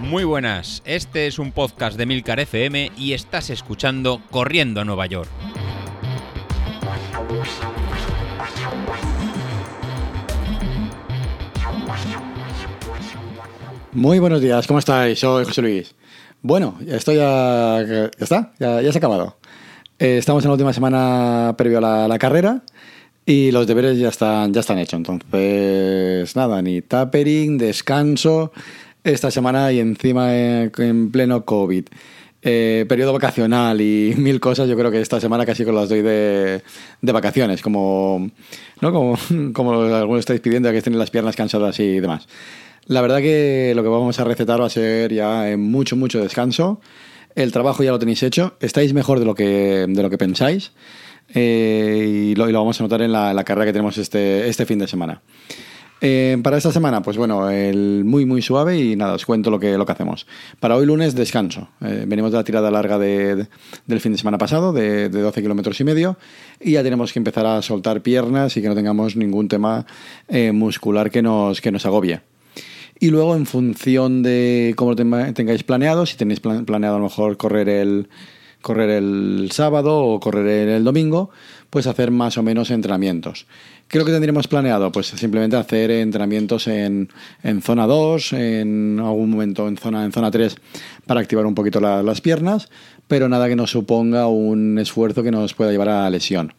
Muy buenas, este es un podcast de Milcar FM y estás escuchando Corriendo a Nueva York. Muy buenos días, ¿cómo estáis? Soy José Luis. Bueno, esto ya, ya está, ya, se ha acabado. Eh, estamos en la última semana previo a la, carrera y los deberes ya están, ya están hechos. Entonces, nada, ni tapering, descanso esta semana y encima en, pleno COVID. Eh, periodo vacacional y mil cosas, yo creo que esta semana casi con las doy de, de vacaciones, como, ¿no? como, como algunos estáis pidiendo, que estén las piernas cansadas y demás. La verdad que lo que vamos a recetar va a ser ya en mucho, mucho descanso. El trabajo ya lo tenéis hecho, estáis mejor de lo que, de lo que pensáis eh, y, lo, vamos a notar en la, carrera que tenemos este, este fin de semana. Eh, para esta semana, pues bueno, el muy muy suave y nada, os cuento lo que, lo que hacemos. Para hoy lunes, descanso. Eh, venimos de la tirada larga de, del fin de semana pasado, de, de 12 kilómetros y medio, y ya tenemos que empezar a soltar piernas y que no tengamos ningún tema muscular que nos, que nos agobie. Y luego, en función de cómo tengáis planeado, si tenéis planeado a lo mejor correr el, correr el sábado o correr el domingo, pues hacer más o menos entrenamientos. ¿Qué es lo que tendríamos planeado? Pues simplemente hacer entrenamientos en, en zona 2, en algún momento en zona, en zona 3 para activar un poquito la, las piernas, pero nada que nos suponga un esfuerzo que nos pueda llevar a lesión.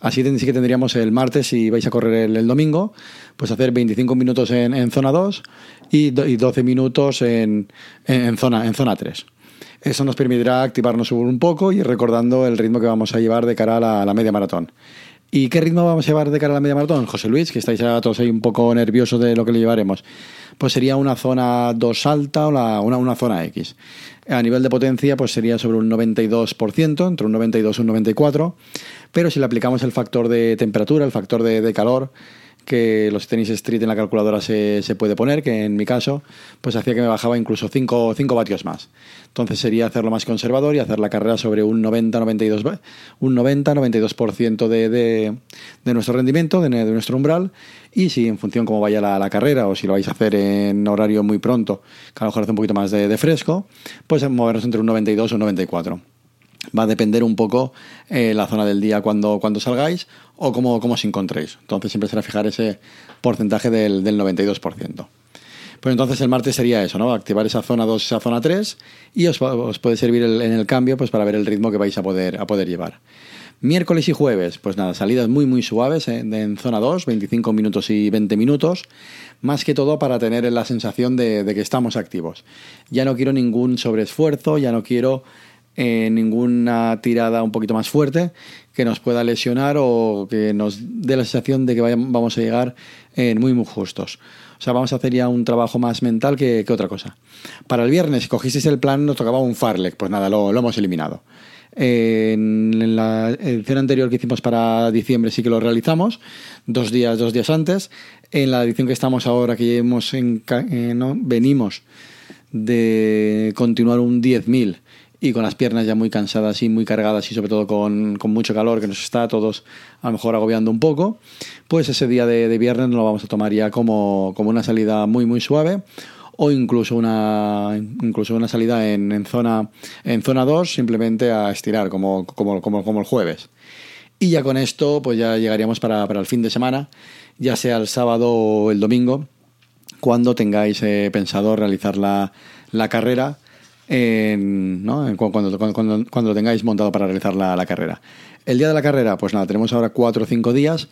Así sí que tendríamos el martes, si vais a correr el, domingo, pues hacer 25 minutos en, en zona 2 y, y 12 minutos en, en, zona, en zona 3. Eso nos permitirá activarnos un poco y recordando el ritmo que vamos a llevar de cara a la, media maratón. ¿Y qué ritmo vamos a llevar de cara a la media maratón? José Luis, que estáis todos ahí un poco nerviosos de lo que le llevaremos. Pues sería una zona 2 alta o una, una zona X. A nivel de potencia, pues sería sobre un 92%, entre un 92 y un 94%. Pero si le aplicamos el factor de temperatura, el factor de calor, que los tenis street en la calculadora se, se, puede poner, que en mi caso, pues hacía que me bajaba incluso 5, 5 vatios más. Entonces sería hacerlo más conservador y hacer la carrera sobre un 90-92% un 90, 92 de, de, de, nuestro rendimiento, de, nuestro umbral, y si en función cómo vaya la, la, carrera o si lo vais a hacer en horario muy pronto, que a lo mejor hace un poquito más de, de fresco, pues movernos entre un 92 o un 94 va a depender un poco eh, la zona del día cuando, cuando salgáis o cómo, cómo os encontréis. Entonces siempre será fijar ese porcentaje del, del 92%. Pues entonces el martes sería eso, ¿no? Activar esa zona 2, esa zona 3 y os, os puede servir en el cambio pues para ver el ritmo que vais a poder, a poder llevar. Miércoles y jueves, pues nada, salidas muy muy suaves ¿eh? en zona 2, 25 minutos y 20 minutos, más que todo para tener la sensación de, de que estamos activos. Ya no quiero ningún sobreesfuerzo, ya no quiero eh, ninguna tirada un poquito más fuerte que nos pueda lesionar o que nos dé la sensación de que vamos a llegar eh, muy muy justos. O sea, vamos a hacer ya un trabajo más mental que, otra cosa. Para el viernes, si cogisteis el plan, nos tocaba un farlek. Pues nada, lo, hemos eliminado. En la edición anterior que hicimos para diciembre sí que lo realizamos, dos días, dos días antes. En la edición que estamos ahora, que hemos eh, venimos de continuar un 10.000 y con las piernas ya muy cansadas y muy cargadas y sobre todo con, con, mucho calor que nos está a todos a lo mejor agobiando un poco, pues ese día de, de viernes lo vamos a tomar ya como, como una salida muy muy suave o incluso una incluso una salida en, en zona en zona 2 simplemente a estirar como, como, como, como el jueves. Y ya con esto pues ya llegaríamos para, para el fin de semana, ya sea el sábado o el domingo, cuando tengáis eh, pensado realizar la, la carrera en, ¿no? cuando, lo tengáis montado para realizar la, carrera. El día de la carrera, pues nada, tenemos ahora cuatro o cinco días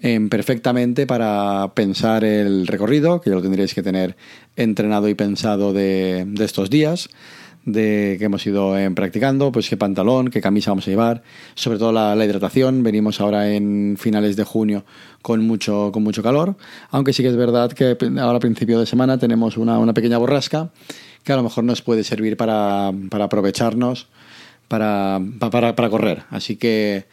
eh, perfectamente para pensar el recorrido, que ya lo tendréis que tener entrenado y pensado de, estos días de que hemos ido eh, practicando, pues qué pantalón, qué camisa vamos a llevar, sobre todo la, la, hidratación. Venimos ahora en finales de junio con mucho, con mucho calor, aunque sí que es verdad que ahora a principio de semana tenemos una, una pequeña borrasca que a lo mejor nos puede servir para, para aprovecharnos para, para, para, correr. Así que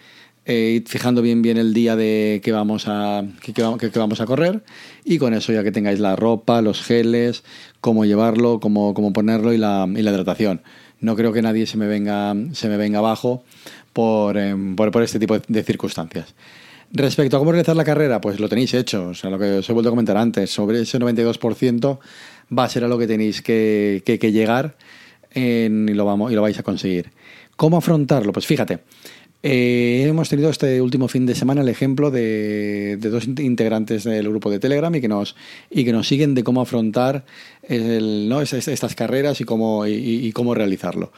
eh, fijando bien bien el día de que vamos a que, que, que, vamos a correr y con eso ya que tengáis la ropa, los geles, cómo llevarlo, cómo, cómo ponerlo y la, y la hidratación. No creo que nadie se me venga, se me venga abajo por, eh, por, por este tipo de circunstancias. Respecto a cómo realizar la carrera, pues lo tenéis hecho. O sea, lo que os he vuelto a comentar antes, sobre ese 92% va a ser a lo que tenéis que, que, que llegar en, y, lo vamos, y lo vais a conseguir. ¿Cómo afrontarlo? Pues fíjate, eh, hemos tenido este último fin de semana el ejemplo de, de, dos integrantes del grupo de Telegram y que nos, y que nos siguen de cómo afrontar el, ¿no? estas carreras y cómo, y, y cómo realizarlo.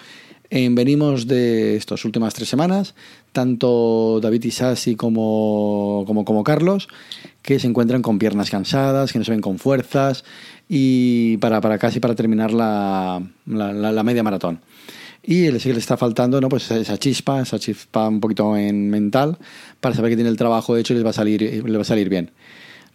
Eh, venimos de estas últimas tres semanas, tanto David Isasi como, como, como Carlos, que se encuentran con piernas cansadas, que no se ven con fuerzas y para, para casi para terminar la, la, media maratón y le, sí le está faltando ¿no? pues esa chispa, esa chispa un poquito en mental para saber que tiene el trabajo hecho y les va a salir, le va a salir bien.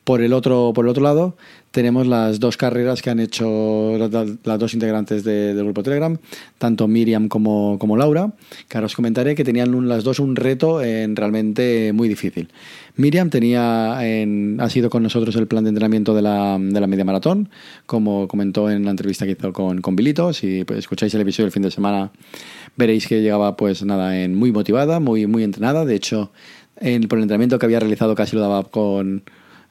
Por el otro, por el otro lado, tenemos las dos carreras que han hecho las dos integrantes de, del grupo Telegram, tanto Miriam como, como, Laura, que ahora os comentaré que tenían las dos un reto en, realmente muy difícil. Miriam tenía en, ha sido con nosotros el plan de entrenamiento de la, de la media maratón, como comentó en la entrevista que hizo con, con Bilito. Si pues, escucháis el episodio del fin de semana, veréis que llegaba pues nada, en muy motivada, muy, muy entrenada. De hecho, en, por el entrenamiento que había realizado casi lo daba con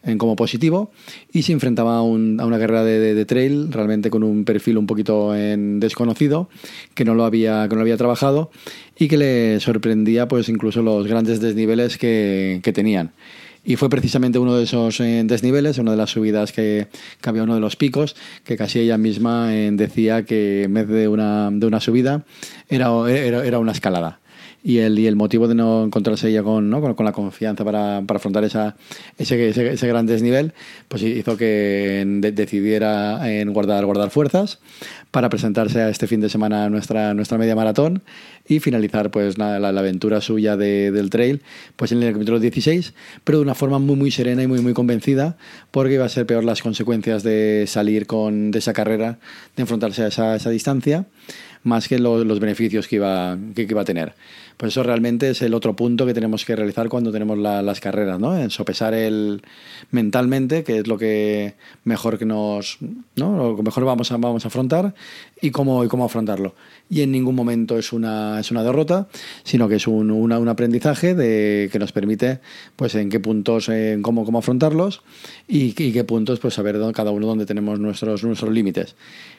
en como positivo y se enfrentaba a, un, a una carrera de, trail realmente con un perfil un poquito desconocido que no lo había que no lo había trabajado y que le sorprendía pues incluso los grandes desniveles que, tenían. Y fue precisamente uno de esos eh, desniveles, una de las subidas que, que, había uno de los picos, que casi ella misma eh, decía que en vez de una, de una subida era, era una escalada y el, y el motivo de no encontrarse ella con, ¿no? con, con, la confianza para, para afrontar esa, ese, ese, ese, gran desnivel, pues hizo que de, decidiera en guardar, guardar fuerzas para presentarse a este fin de semana a nuestra, nuestra media maratón y finalizar pues la, la, la aventura suya de, del trail pues en el kilómetro 16, pero de una forma muy muy serena y muy muy convencida porque iba a ser peor las consecuencias de salir con, de esa carrera, de enfrentarse a esa, esa distancia más que lo, los beneficios que iba, que, iba a tener. Pues eso realmente es el otro punto que tenemos que realizar cuando tenemos la, las carreras, ¿no? En sopesar el mentalmente, que es lo que mejor que nos, ¿no? Lo mejor vamos a, vamos a afrontar y cómo, y cómo afrontarlo. Y en ningún momento es una, es una derrota, sino que es un, un aprendizaje de, que nos permite, pues, en qué puntos, en cómo, cómo afrontarlos y, qué puntos, pues, saber cada uno dónde tenemos nuestros, nuestros límites.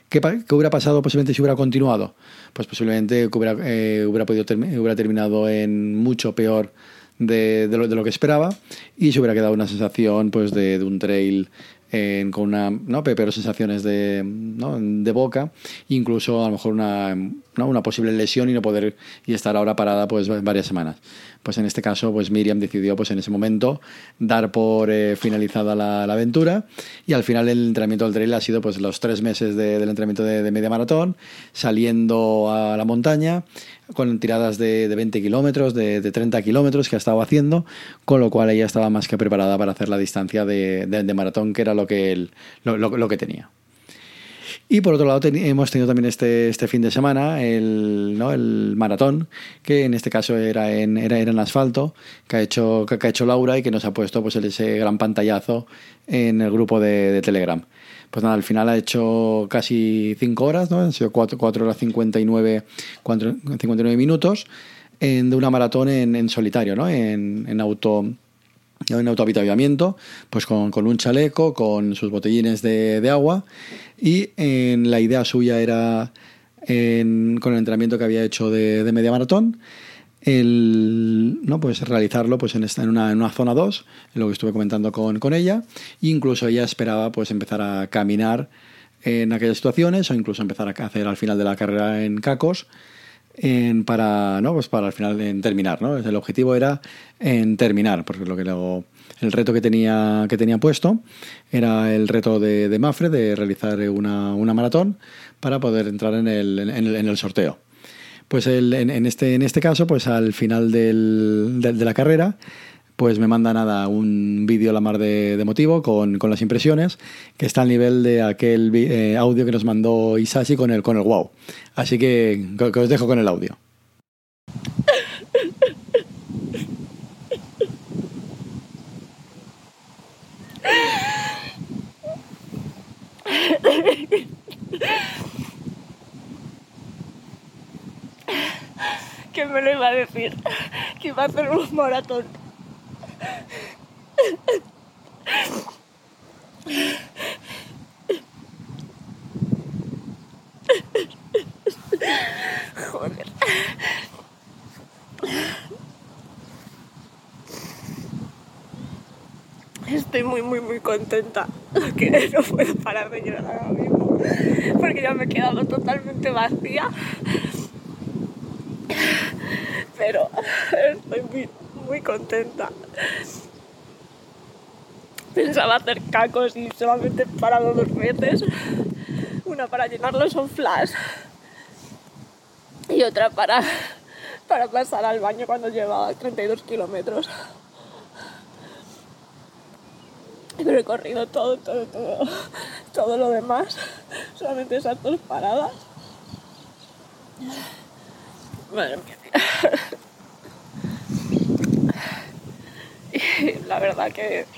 ¿Qué, ¿Qué, hubiera pasado posiblemente si hubiera continuado? Pues posiblemente hubiera, eh, hubiera, podido term hubiera terminado en mucho peor de, de, lo, de, lo, que esperaba y se hubiera quedado una sensación pues de, de un trail en, con una, ¿no? pero sensaciones de, ¿no? de boca, incluso a lo mejor una, una posible lesión y no poder y estar ahora parada pues varias semanas. Pues en este caso, pues Miriam decidió pues en ese momento dar por eh, finalizada la, aventura y al final el entrenamiento del trail ha sido pues los tres meses de, del entrenamiento de, media maratón, saliendo a la montaña con tiradas de, de 20 kilómetros, de, de 30 kilómetros que ha estado haciendo, con lo cual ella estaba más que preparada para hacer la distancia de, maratón, que era lo que, él, lo que tenía. Y por otro lado hemos tenido también este, este fin de semana el, ¿no? el maratón, que en este caso era en, era, era en asfalto, que ha, hecho, que, ha hecho Laura y que nos ha puesto pues, ese gran pantallazo en el grupo de, Telegram. Pues nada, al final ha hecho casi 5 horas, ¿no? Han sido 4, 4 horas 59, 4, 59 minutos en, de una maratón en, solitario, ¿no? En, en auto en pues con, con, un chaleco, con sus botellines de, de agua y en, la idea suya era en, con el entrenamiento que había hecho de, media maratón el no pues realizarlo pues en esta en una, en una zona 2 lo que estuve comentando con, con ella e incluso ella esperaba pues empezar a caminar en aquellas situaciones o incluso empezar a hacer al final de la carrera en cacos en, para, ¿no? pues para al final en terminar. ¿no? El objetivo era en terminar, porque lo que luego, el reto que tenía, que tenía puesto era el reto de, Mafre de realizar una, una, maratón para poder entrar en el, en el, en el sorteo. Pues el, en, en, este, en este caso, pues al final del, de, la carrera, pues me manda nada un vídeo la mar de, de motivo con, con, las impresiones que está al nivel de aquel eh, audio que nos mandó Isashi con el, con el wow. Así que os dejo con el audio. ¿Qué me lo iba a decir? Que iba a hacer un maratón Joder. Estoy muy, muy, muy contenta. Que no puedo parar de llorar ahora mismo. Porque ya me he quedado totalmente vacía. Pero estoy muy, muy contenta. Pensaba hacer cacos y solamente he parado dos veces. Una para llenarlos son flash y otra para, para pasar al baño cuando llevaba 32 kilómetros. He corrido todo, todo, todo, todo lo demás, solamente esas dos paradas. Madre mía. Y la verdad que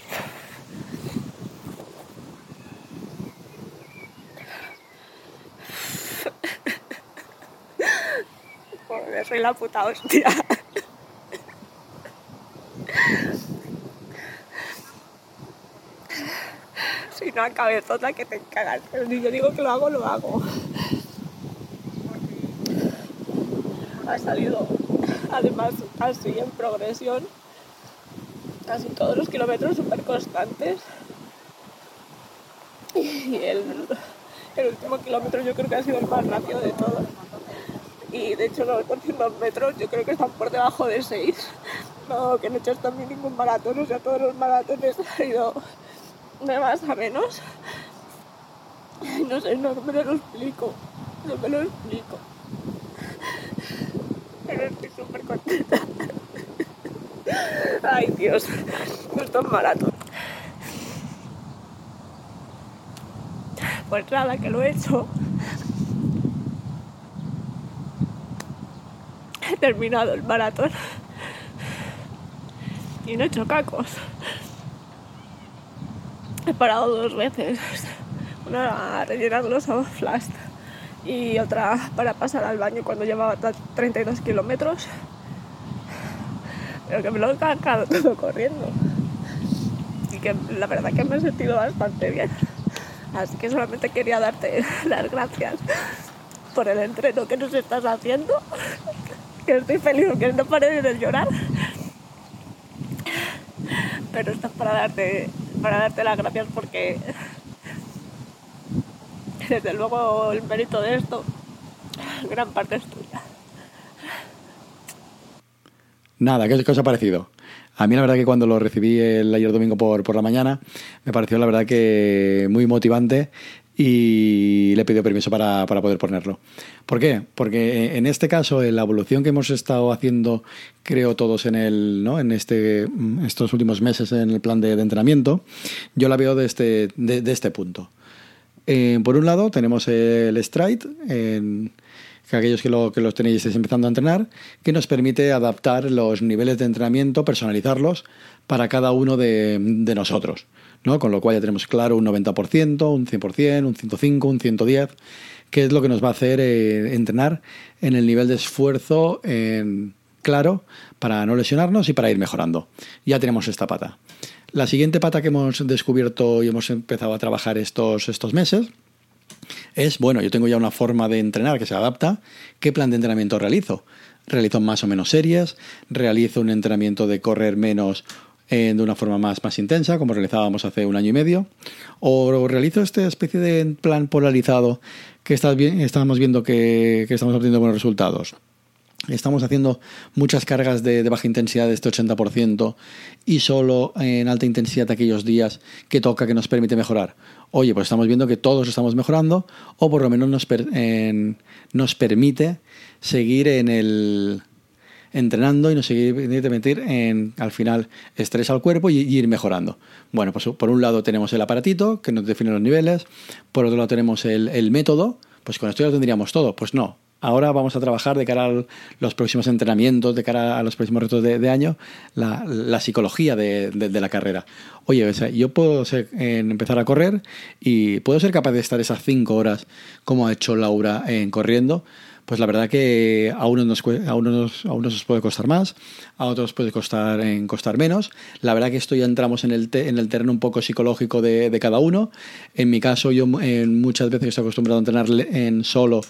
Joder, soy la puta hostia. Soy una cabezota que te cagas. Pero si yo digo que lo hago, lo hago. Ha salido, además, así en progresión. Casi todos los kilómetros súper constantes. Y el, último kilómetro yo creo que ha sido el más rápido de todos y de hecho los 200 metros yo creo que están por debajo de 6. No, que no he hecho también ningún maratón, o sea, todos los maratones han ido de más a menos. No sé, no me lo explico, no me lo explico. Pero estoy súper contenta. Ay Dios, estos maratón. Pues nada, que lo he hecho. He terminado el maratón. Y no he hecho cacos. He parado dos veces. Una rellenando los flash y otra para pasar al baño cuando llevaba 32 kilómetros. Pero que me lo he cagado todo corriendo. Y que la verdad que me he sentido bastante bien. Así que solamente quería darte las gracias por el entreno que nos estás haciendo. Que estoy feliz que no pare de llorar. Pero esto es para darte, para darte las gracias porque desde luego el mérito de esto, gran parte es tuya. Nada, ¿qué, os ha parecido? A mí la verdad que cuando lo recibí el ayer domingo por, por la mañana, me pareció la verdad que muy motivante y le pidió permiso para, para, poder ponerlo. ¿Por qué? Porque en este caso, en la evolución que hemos estado haciendo, creo todos en el, ¿no? en este, estos últimos meses en el plan de, de entrenamiento, yo la veo de este, de, de este punto. Eh, por un lado, tenemos el Stride, en, que aquellos que, lo, que los tenéis empezando a entrenar, que nos permite adaptar los niveles de entrenamiento, personalizarlos para cada uno de, nosotros. ¿no? Con lo cual ya tenemos claro un 90%, un 100%, un 105, un 110, que es lo que nos va a hacer eh, entrenar en el nivel de esfuerzo en, claro para no lesionarnos y para ir mejorando. Ya tenemos esta pata. La siguiente pata que hemos descubierto y hemos empezado a trabajar estos, estos meses es, bueno, yo tengo ya una forma de entrenar que se adapta. ¿Qué plan de entrenamiento realizo? Realizo más o menos series, realizo un entrenamiento de correr menos eh, de una forma más, más intensa, como realizábamos hace un año y medio, o realizo esta especie de plan polarizado que estás bien, estamos viendo que estamos obteniendo buenos resultados. Estamos haciendo muchas cargas de, baja intensidad de este 80% y solo en alta intensidad aquellos días que toca que nos permite mejorar. Oye, pues estamos viendo que todos estamos mejorando o por lo menos nos, nos permite seguir en el, entrenando y nos seguir meter en, al final, estrés al cuerpo y, y, ir mejorando. Bueno, pues por un lado tenemos el aparatito que nos define los niveles, por otro lado tenemos el, el método, pues con esto ya lo tendríamos todo. Pues no, ahora vamos a trabajar de cara a los próximos entrenamientos, de cara a los próximos retos de, año, la, psicología de, la carrera. Oye, o sea, yo puedo ser, eh, empezar a correr y puedo ser capaz de estar esas cinco horas como ha hecho Laura en corriendo pues la verdad que a unos, nos, a unos, a unos puede costar más, a otros puede costar, en costar menos. La verdad que esto ya entramos en el, en el terreno un poco psicológico de, de, cada uno. En mi caso, yo en muchas veces estoy acostumbrado a entrenar en solo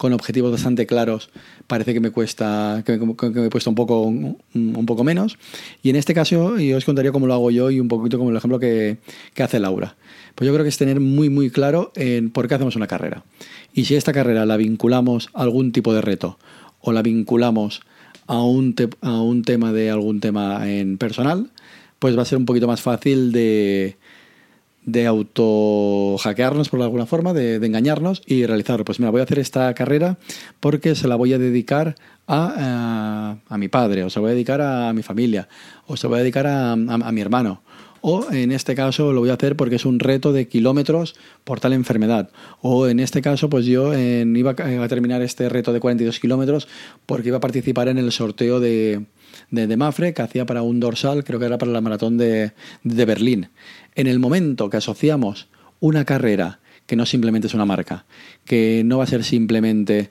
con objetivos bastante claros, parece que me cuesta, que me, que me un poco, un, poco menos. Y en este caso, yo os contaría cómo lo hago yo y un poquito como el ejemplo que, que hace Laura. Pues yo creo que es tener muy, muy claro en por qué hacemos una carrera. Y si esta carrera la vinculamos a algún tipo de reto o la vinculamos a un, te a un tema de algún tema en personal, pues va a ser un poquito más fácil de, de auto hackearnos por alguna forma, de, engañarnos y realizarlo. Pues mira, voy a hacer esta carrera porque se la voy a dedicar a, a, a mi padre, o se la voy a dedicar a mi familia, o se la voy a dedicar a, a mi hermano, o en este caso lo voy a hacer porque es un reto de kilómetros por tal enfermedad. O en este caso, pues yo iba a terminar este reto de 42 kilómetros porque iba a participar en el sorteo de, de, de, Mafre que hacía para un dorsal, creo que era para la maratón de, de Berlín. En el momento que asociamos una carrera, que no simplemente es una marca, que no va a ser simplemente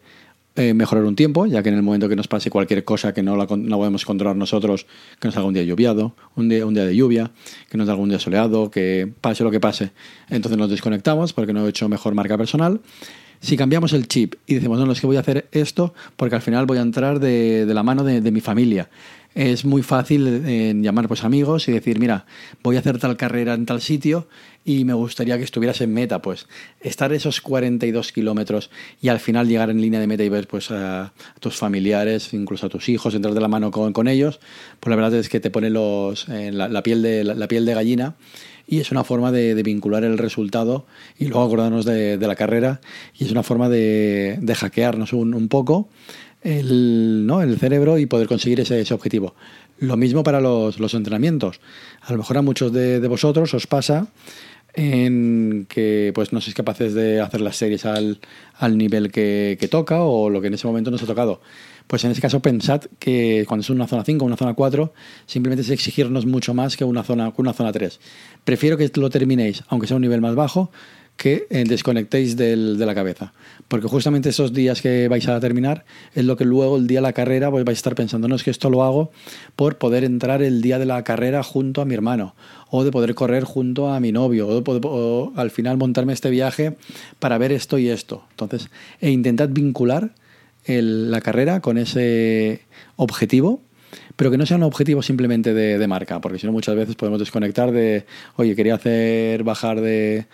eh, mejorar un tiempo, ya que en el momento que nos pase cualquier cosa que no la no podemos controlar nosotros, que nos haga un día lluviado, un día, un día de lluvia, que nos haga un día soleado, que pase lo que pase, entonces nos desconectamos porque no he hecho mejor marca personal. Si cambiamos el chip y decimos, no, no, que voy a hacer esto porque al final voy a entrar de, de la mano de, mi familia, es muy fácil en llamar pues amigos y decir, mira, voy a hacer tal carrera en tal sitio y me gustaría que estuvieras en meta, pues estar esos 42 kilómetros y al final llegar en línea de meta y ver pues a, tus familiares, incluso a tus hijos, entrar de la mano con, con ellos, pues la verdad es que te pone los, en la, piel de, la, piel de gallina y es una forma de, de, vincular el resultado y luego acordarnos de, de, la carrera y es una forma de, de hackearnos un, un poco el, ¿no? el cerebro y poder conseguir ese, ese objetivo. Lo mismo para los, los, entrenamientos. A lo mejor a muchos de, de, vosotros os pasa en que pues no sois capaces de hacer las series al, al nivel que, que, toca o lo que en ese momento nos ha tocado. Pues en ese caso pensad que cuando es una zona 5 o una zona 4, simplemente es exigirnos mucho más que una zona, una zona 3. Prefiero que lo terminéis, aunque sea un nivel más bajo, que eh, desconectéis del, de la cabeza. Porque justamente esos días que vais a terminar es lo que luego el día de la carrera pues vais a estar pensando, no es que esto lo hago por poder entrar el día de la carrera junto a mi hermano, o de poder correr junto a mi novio, o, de o al final montarme este viaje para ver esto y esto. Entonces, e intentad vincular el, la carrera con ese objetivo pero que no sea un objetivo simplemente de, marca, porque si no muchas veces podemos desconectar de, oye, quería hacer bajar de,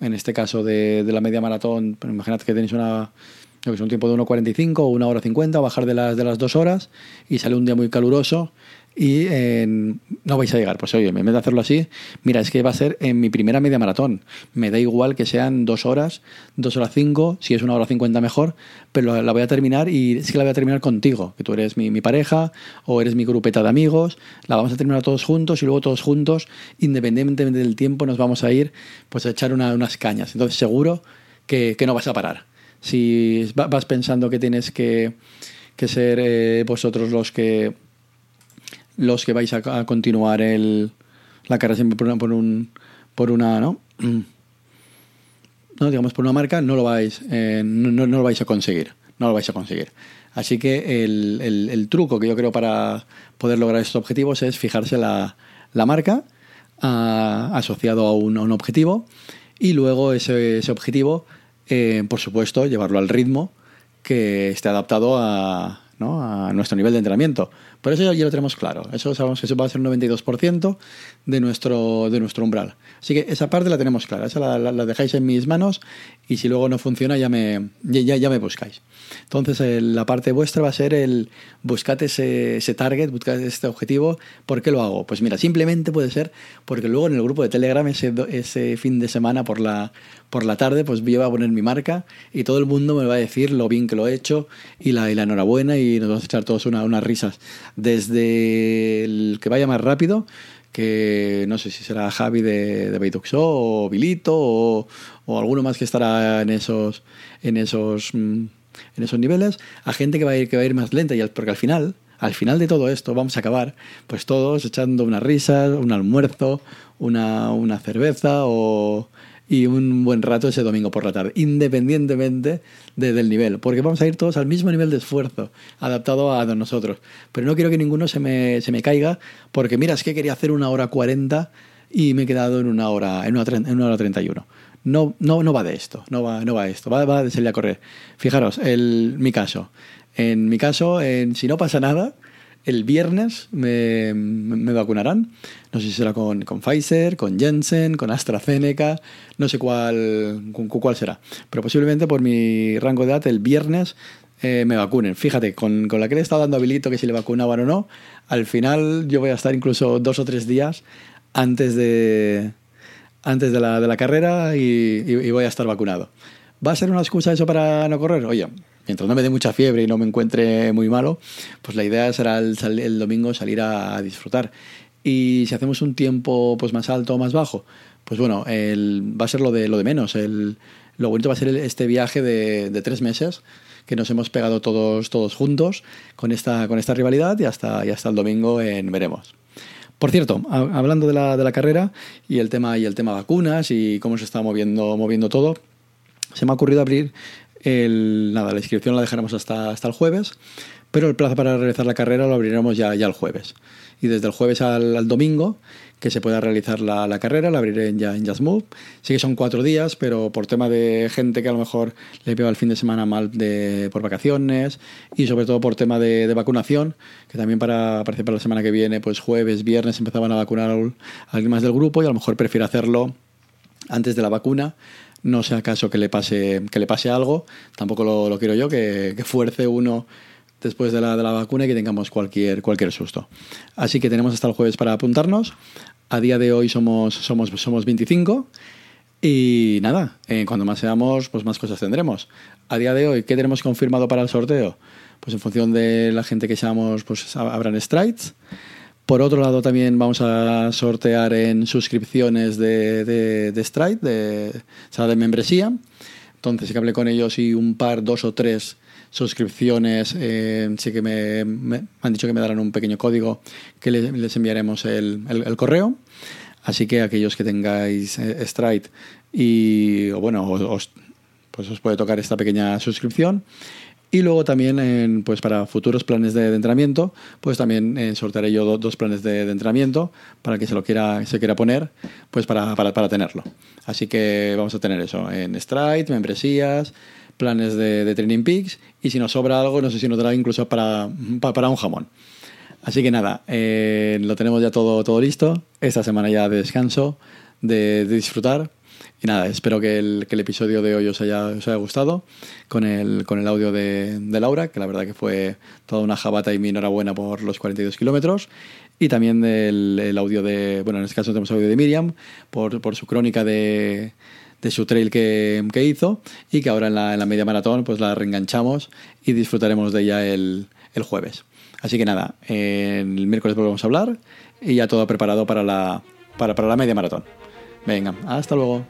en este caso de, de la media maratón, pero imaginad que tenéis una, un tiempo de 1.45 o 1 hora 50, bajar de las, de las dos horas y sale un día muy caluroso y no vais a llegar. Pues oye, en vez de hacerlo así, mira, es que va a ser en mi primera media maratón. Me da igual que sean dos horas, dos horas cinco, si es una hora cincuenta mejor, pero la voy a terminar y es que la voy a terminar contigo, que tú eres mi, mi pareja o eres mi grupeta de amigos, la vamos a terminar todos juntos y luego todos juntos, independientemente del tiempo, nos vamos a ir pues a echar una, unas cañas. Entonces seguro que, que no vas a parar. Si vas pensando que tienes que, que ser eh, vosotros los que los que vais a, continuar el, la carrera siempre por una, por, un, por una ¿no? no digamos por una marca no lo vais eh, no, no, lo vais a conseguir no lo vais a conseguir así que el, el, truco que yo creo para poder lograr estos objetivos es fijarse la, la marca a, asociado a un, a un, objetivo y luego ese, ese objetivo eh, por supuesto llevarlo al ritmo que esté adaptado a, ¿no? a nuestro nivel de entrenamiento por eso ya lo tenemos claro. Eso sabemos que eso va a ser un 92% de nuestro, de nuestro umbral. Así que esa parte la tenemos clara. Esa la, dejáis en mis manos y si luego no funciona ya me, ya, ya me buscáis. Entonces la parte vuestra va a ser el buscar ese, ese target, buscar este objetivo. ¿Por qué lo hago? Pues mira, simplemente puede ser porque luego en el grupo de Telegram ese, ese fin de semana por la, por la tarde pues yo voy a poner mi marca y todo el mundo me va a decir lo bien que lo he hecho y la, y la enhorabuena y nos vamos a echar todos una, unas risas desde el que vaya más rápido, que no sé si será Javi de, de o Vilito o, o, alguno más que estará en esos, en esos, mm, en esos niveles, a gente que va a ir, que va a ir más lenta, y porque al final, al final de todo esto vamos a acabar pues todos echando una risa, un almuerzo, una, una cerveza o y un buen rato ese domingo por la tarde, independientemente del nivel, porque vamos a ir todos al mismo nivel de esfuerzo, adaptado a nosotros. Pero no quiero que ninguno se me, se me caiga, porque mira, es que quería hacer una hora 40 y me he quedado en una hora, en una, en una hora 31. No, no, no va de esto, no va, no va de esto, va, va de salir a correr. Fijaros, el, mi caso. En mi caso, en, si no pasa nada, el viernes me, vacunarán. No sé si será con, con, Pfizer, con Jensen, con AstraZeneca, no sé cuál, cuál será. Pero posiblemente por mi rango de edad el viernes eh, me vacunen. Fíjate, con, con, la que le he estado dando habilito que si le vacunaban o no, al final yo voy a estar incluso dos o tres días antes de, antes de la, de la carrera y voy a estar vacunado. ¿Va a ser una excusa eso para no correr? Oye, mientras no me dé mucha fiebre y no me encuentre muy malo, pues la idea será el, domingo salir a, disfrutar. Y si hacemos un tiempo pues más alto o más bajo, pues bueno, va a ser lo de, lo de menos. El, lo bonito va a ser este viaje de, tres meses que nos hemos pegado todos, todos juntos con esta, con esta rivalidad y hasta, y hasta el domingo en veremos. Por cierto, hablando de la, de la, carrera y el tema y el tema vacunas y cómo se está moviendo, moviendo todo, se me ha ocurrido abrir el, nada, la inscripción la dejaremos hasta, hasta el jueves, pero el plazo para realizar la carrera lo abriremos ya, ya el jueves. Y desde el jueves al, domingo, que se pueda realizar la, carrera, la abriré ya en Just Move. Sí que son cuatro días, pero por tema de gente que a lo mejor le pega el fin de semana mal de, por vacaciones y sobre todo por tema de, vacunación, que también para, parece para la semana que viene, pues jueves, viernes empezaban a vacunar a alguien más del grupo y a lo mejor prefiere hacerlo antes de la vacuna no sea caso que le pase, que le pase algo, tampoco lo, quiero yo, que, fuerce uno después de la, de la vacuna y que tengamos cualquier, cualquier susto. Así que tenemos hasta el jueves para apuntarnos. A día de hoy somos, somos, somos 25 y nada, eh, cuando más seamos, pues más cosas tendremos. A día de hoy, ¿qué tenemos confirmado para el sorteo? Pues en función de la gente que seamos, pues habrán strides. Por otro lado, también vamos a sortear en suscripciones de, de, de Stride, de, o de membresía. Entonces, sí que hablé con ellos y un par, dos o tres suscripciones, eh, sí que me, han dicho que me darán un pequeño código que les, enviaremos el, correo. Así que aquellos que tengáis eh, Stride y, o bueno, os, pues os puede tocar esta pequeña suscripción. Y luego también, pues para futuros planes de, entrenamiento, pues también eh, sortearé yo dos planes de, entrenamiento para que se lo quiera, se quiera poner, pues para, para, tenerlo. Así que vamos a tener eso en Stride, membresías, planes de, Training Peaks y si nos sobra algo, no sé si nos dará incluso para, para, un jamón. Así que nada, eh, lo tenemos ya todo, todo listo. Esta semana ya de descanso, de disfrutar y nada, espero que el, episodio de hoy os haya, gustado con el, con el audio de, Laura, que la verdad que fue toda una jabata y mi enhorabuena por los 42 kilómetros. Y también el, audio de, bueno, en este caso tenemos audio de Miriam, por, su crónica de, su trail que, hizo y que ahora en la, media maratón pues la reenganchamos y disfrutaremos de ella el, el jueves. Así que nada, el miércoles volvemos a hablar y ya todo preparado para la, para, para la media maratón. Venga, hasta luego.